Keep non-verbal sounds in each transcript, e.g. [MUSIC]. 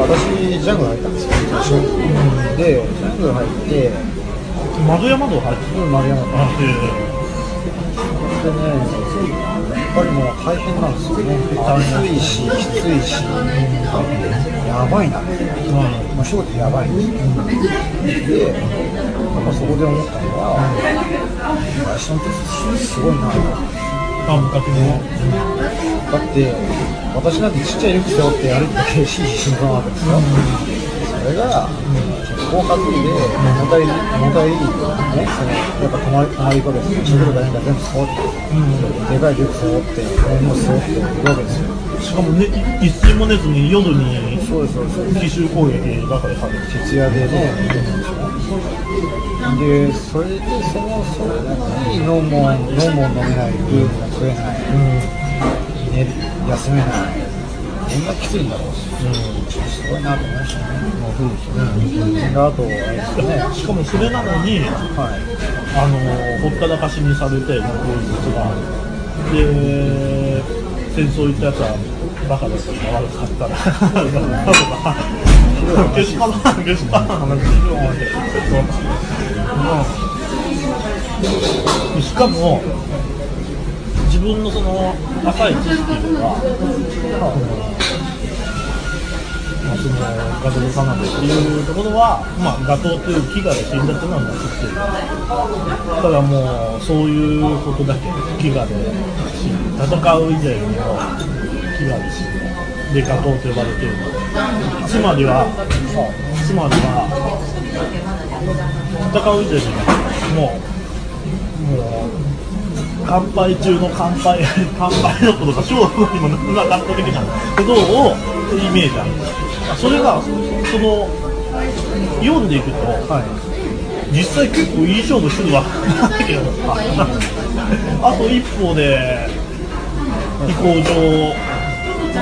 私ジャングル入ったんですよ最初でジャングル入って窓山道入ってうん丸山であえねやっぱりもう大変なんですよね暑いしきついしやばいなってうんもう仕事やばいんですよでやっぱそこで思ったのは林の鉄すごいなあ昔のだって私なんてちっちゃいリュック背負って歩いてたけしい心臓なわけですよ、それが結構担いで重たい重たいねそのやっぱ泊まり泊まり行くわけです。よ食料大変だ全部背負って、でかいリュック背負って重い背負って行くわけですよ。しかもねい一睡も寝ずに夜に奇襲攻撃ばかりされて徹夜でねでそれでそのそれなのに飲むもん飲むもん飲めないグーも食えない、寝休めない。こんなきついんだろうすごいなと思いましたね。であとあれですよねしかもそれなのにはい。あのほったらかしにされて向こう人がで戦争行ったやつはバカだったから悪かったら。とかけしからんけしからん。話うん。しかも自分のその浅い知識では、まあ、そのガトドカナデっていうところは、まあ、ガトウという飢餓で死んだっていうのはもう知ってる。ただもうそういうことだけ飢餓で死ん戦う以前にも飢餓で死んだ。でガトウと呼ばれてるの。つまりはつまりは戦う以前にもうもう乾杯中の乾杯 [LAUGHS] 乾杯のことが勝負にもなかった的なことをイメージあるそれがその読んでいくとはい。実際結構いい勝負するわけだけどさあと一歩で飛行場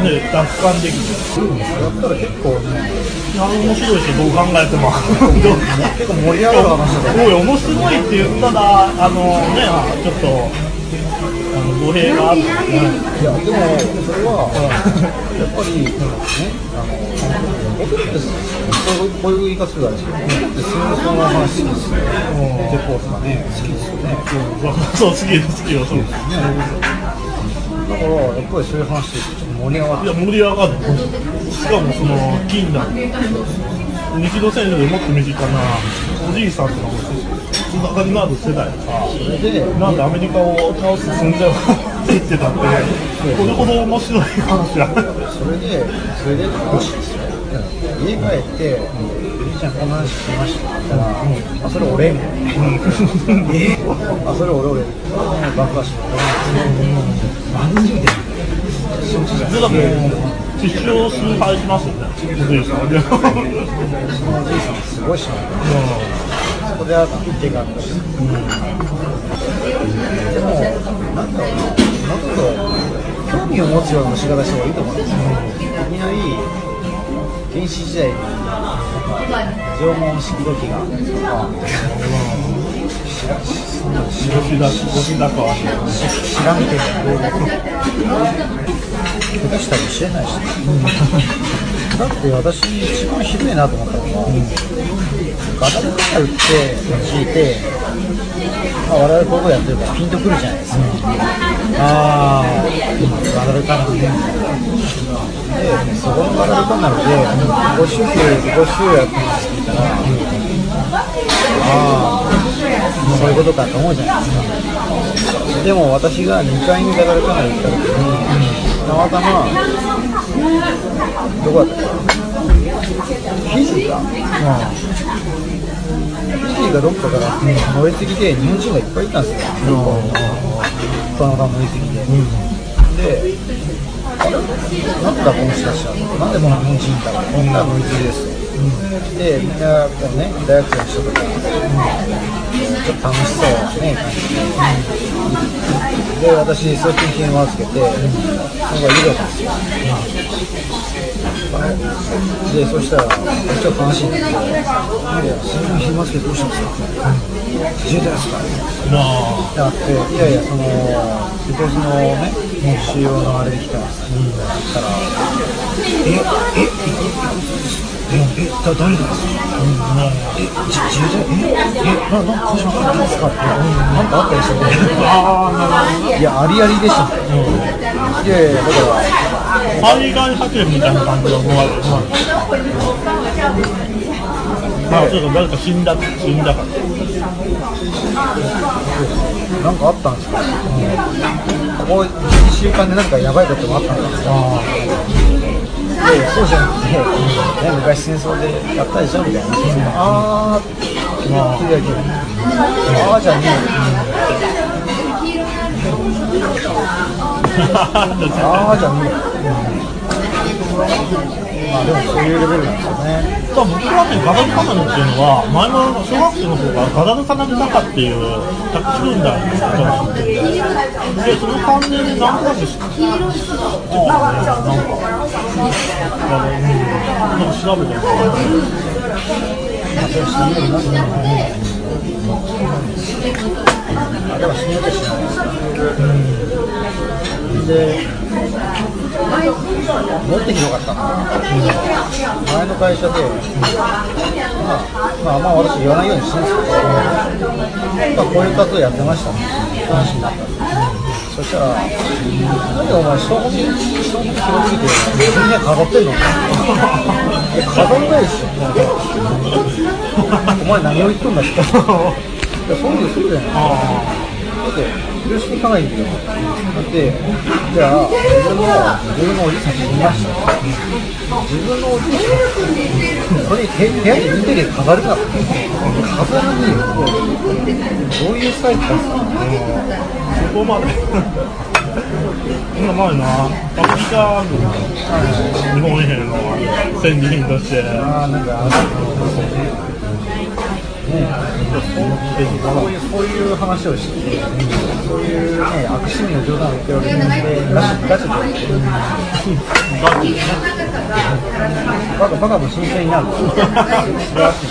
ね奪還できてやったら結構ねいや面白いしどう考えても。[LAUGHS] 結構盛り上がる話だおい面白いって言ったらあのねちょっと語弊がある、いやでもそれはやっぱりねあの僕ってこういう言い方す。るからです。けど僕って戦争の話好きです。よね鉄砲とかね好きです。よねそう好きよ好きよそうだからやっぱりそういう話でちょっと盛り上がっいや盛り上がるしかもその近代日露戦争でもっと身近なおじいさんとかもつながりのある世代がなんでアメリカを倒す寸前をって言ってたってこれほど面白い話はそれでそれで話ですよ家帰って「おじい。ちゃん。こん。な話聞きました」って言ったら「あそれ俺」みたいな「えあそれ俺俺」爆破してマジで信じちゃうだからもう必勝崇拝しますよねおじいさん。でそのおじいさん。すごいしそこであった手があったし、でもなん。だろうなもっと興味を持つような仕方した方がいいと思うん。ですよ、いきなり原始時代に縄文式土器がとか吉田吉田川知らんけど下手したら知れないし、うんだって私一番ひどいなと思ったのが、ガダルカナルって聞いて、まあ、我々こういうことやってるからピンとくるじゃないですか、うんああガダルカナルねでそこのガダルカナルでご宗教ご宗教やってますって言ったら、うんああそういうことかと思うじゃないですか。でも私が2回目ガダルカナル行った時にたまたまどこだったかなフィジーか、フィジーかどっかから乗り継ぎで日本人がいっぱいいたん。ですよ、たまたま乗り継ぎで、であれなんだこの人たちはなんでこの日本人いたのこんな乗り継ぎです。よでみんなこうね大学生の人とか、ちょっと楽しそうなね感じでで私そういう品をつけてなんかいるわけですよでそしたらちょっと悲しいんだけど「いやすごい暇つけてどうしたんですか?」自衛隊ですか?」まあだっていやいやその伊藤のね主要のあれで来てます、だったら「えええだ誰ですかえ、じ自由じえ、え、な、なんか鹿島からですかって、なんかあったでしょああなるほどいや、ありありでしたね。いやいや、だから、海外派遣みたいな感じで思われるまあちょっと誰か死んだ死んだからなんかあったんですか、うんここ1週間でなんかやばいことがあったんですかいやいやそうじゃなくて、ね、昔戦争でやったでしょみたいな。あーって言ってるだけ。あーじゃねえよ。あーじゃねえよ。まあでもそういうレベルなんですよね。僕はね、ガダルカナルっていうのは、前の小学生の頃からガダルカナル坂っていうタクシー軍団に行ったんで。で、その関連で何回か知ってたんですよ。なんか調べてみたらまあそれ死ぬようになってね。あでも死ぬとしないですで、もっとひどかったのが前の会社で、まあ、まあ、まあ私言わないようにしてるん。ですけど、まあ、こういう活動やってましたね話になったそしたら、なんでお前、人混み、人混み広すぎて、自分に飾ってんのいや、飾んないでしょ。お前何を言っとんだって。いや、そういうのそうじゃない。だって、広島行かないんだよ。だって、じゃあ、俺の、俺のおじさんに言いました。自分のおじいさん、それに部屋にインテリア飾るなって。飾らねえよ。どういうスタイルですかそこまで。[LAUGHS] 今前な、アフリカ軍の日本兵の戦利品として、ああ、なんか、あの、ねそういうそういう話をして、そういうね、悪趣味の冗談を言ってるわけじゃなくて、ガチガチで、バカバカも新鮮になる。素晴らしい。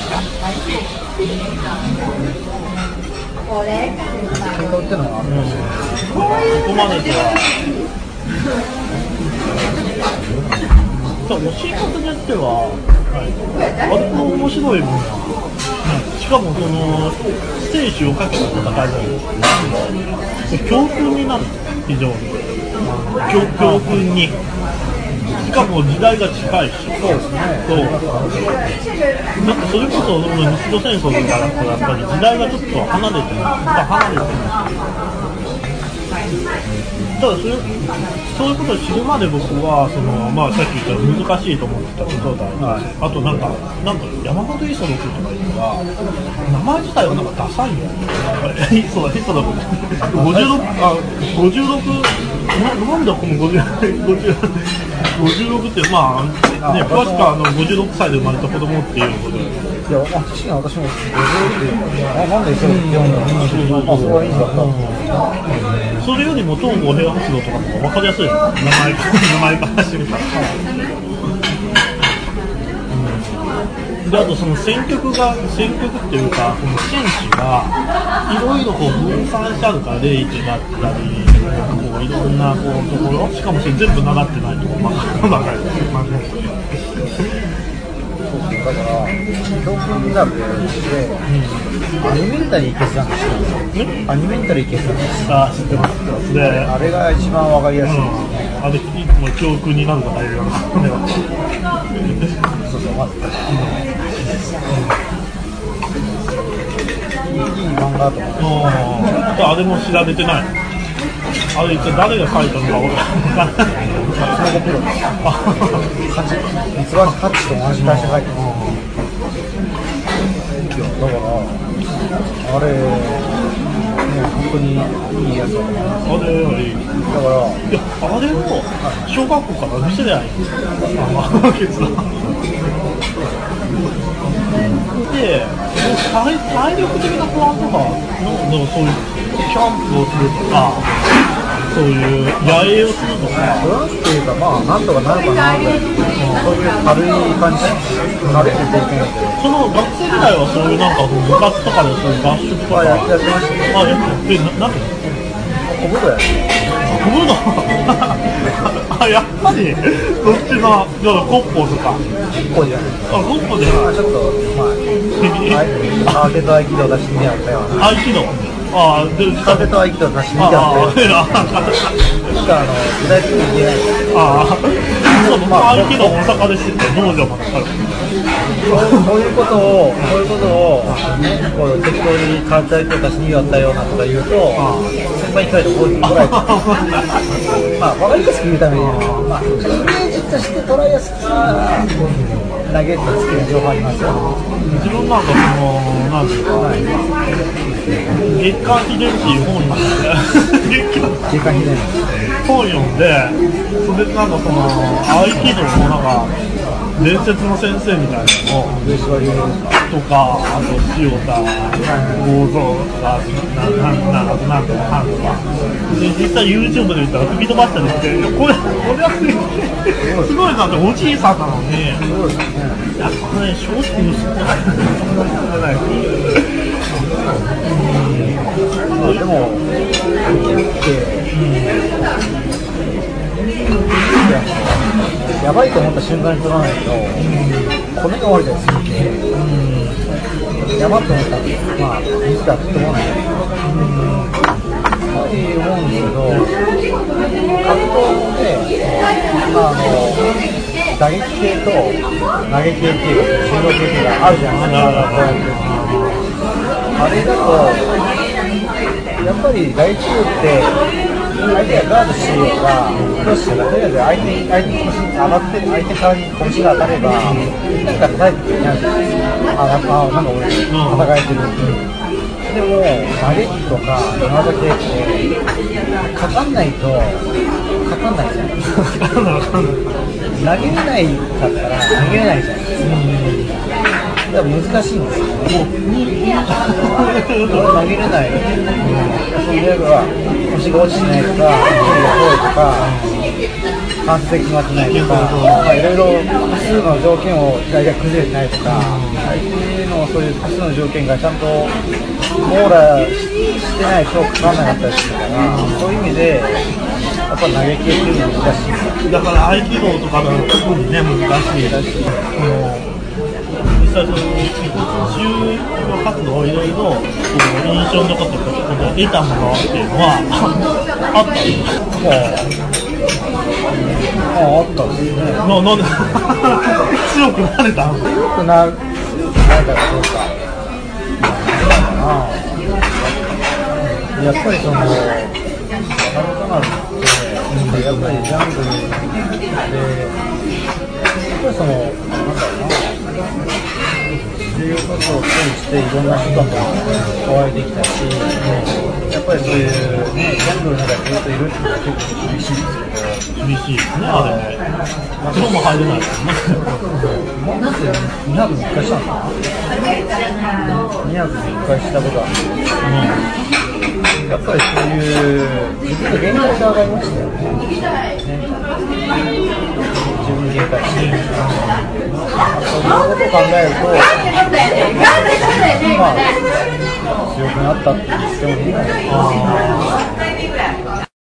喧嘩売ってのがあるかもしれない。そこまでとは。そう、教え方によっては、割と面白いものが、しかもその、生死をかけた戦いじゃないですか。教訓になる、非常に。教教訓に。しかも時代が近いし。そうですね。そう。だってそれこそ、その日露戦争とかだとやっぱり時代がちょっと離れてる。離れてる。ただそれそういうことを知るまで僕はその、まあ、さっき言った難しいと思ってたことだ、はいあとなんかなんか山本磯野君とかいうのが名前自体はなんかダサいんよ磯野磯野君56あ56ななんだこの50 50 56ってまあね詳しくはあの56歳で生まれた子供っていうことでいや、まあ、確かに私も、50って、あ、なんでそうって読んだの、あ、それはいいんだった。それよりも東郷平和活動とかの方が分かりやすいです名前名前からしてみたら。であとその選曲が選曲っていうかその選手がいろいろこう分散してあるからレイテだったりこういろんなこうところしかもそれ全部習ってないとこばっかりばっかりまあそうそうだから、教訓になるで、アニメンタリー決算ですアニメンタリー決算ですあ知ってます。であれが一番わかりやすい。うん、あれも教訓になるとかいうような。そうそう、まず。いいいい漫画だと思う。あれも調べてない。あれ一体誰が書いたのか分からないその後プロです。ハチ、ミツバチハッチと同じ会社が入ってます。いや、だから、あれ、ね、本当にいいやつだと思います。あれよりだからい、やあれを小学校から見せりゃいいあの決断で体体力的な不安とかのそういうキャンプをするとかそういう野営をするとか不安っていうか、まあ、なんとかなるかなぐらい、そういう軽い感じ、軽い経験だけど、その学生時代はそういうなんか部活とかでそういう合宿とかまあ、やってましたね。あやってえななんでお風呂やって飛ぶのあやっぱりそっちのコッポとかこうじゃないあコッポで。まあちょっとまあアーテと合気道出してみやったよ。うな合気道ああでアーテと合気道出して。みあたんであなんかあの具体的に言えないああ。そう僕合気道大阪で知って道場まそういうことを、そういうことを、ね、こう適当にカルチャーとかしにやったようなとか言うと、先輩に聞かれてこういうの捉えて、まあ、わかりやすく言うために、まあ、イメージとして捉えやすくさ、投げって好きな情報あります？よ。自分なんかそのなんですか、はい月刊秘伝っていう本に月刊時間にね、本読んでそれでなんかその合気道のなんか伝説の先生みたいなのをとか、あと塩田剛造がななななんとかなんとか、実際 YouTube で言ったら吹き飛ばしたりして、これ、これはすごいなって、おじいさんなのに、そうですね。いや、これ、正直にそんなことない。でも、ばいと思った瞬間に取らないと、骨が折れたりするんで、やばって思ったら、まあ、水が吹っ飛ばない。そういう思うんですけど、格闘で、あの、打撃系と投げ系っていうか、中道系っていうか、あるじゃないですか、あれだと、やっぱり第一球って、相手がガードしてようが、どうしようが、とりあえず相手に、相手に腰に当たってる、相手からに腰が当たれば、なんか叩いてくれないじゃないですか。あ、なんか、あなんか俺、戦えてる。でも、打撃とか、寝技系って、かかんないと、かかんないじゃないですか。投げれないかったら投げれないじゃないですか。だから難しいんですよね。投げれない。そういう意味は腰が落ちてないとか、距離が遠いとか、関節決まってないとか、まあ、いろいろ複数の条件を大体崩れてないとか、相手のそういう複数の条件がちゃんと網羅してないとかからなかったりするから、そういう意味で、やっぱ投げ系っていうのは難しいだ。から合気道とかだと特にね、難しい。難しいあの実際その就業活動いろいろ印象に残ってることこの得たものっていうのはあったんですもう、ああったんですね。ななんで強くなれたんですかよくな、なんだろう、どうか。なんだろうな。やっぱりその、ハロカナって、やっぱりジャングルで、やっぱりその、を通していろんな人ともお会いできたし、やっぱりそういうね、ギャングルの中でずっといるっていうのは結構厳しいですけど、厳しいですね。あれね。風呂も入れないですねなん2泊3日したのかな ?2 泊3日したことある。やっぱりそういう自分の限界が上がりましたよね。ね自分の限界値。そういうことを考えると、まあ、強くなったって言ってもいいかな。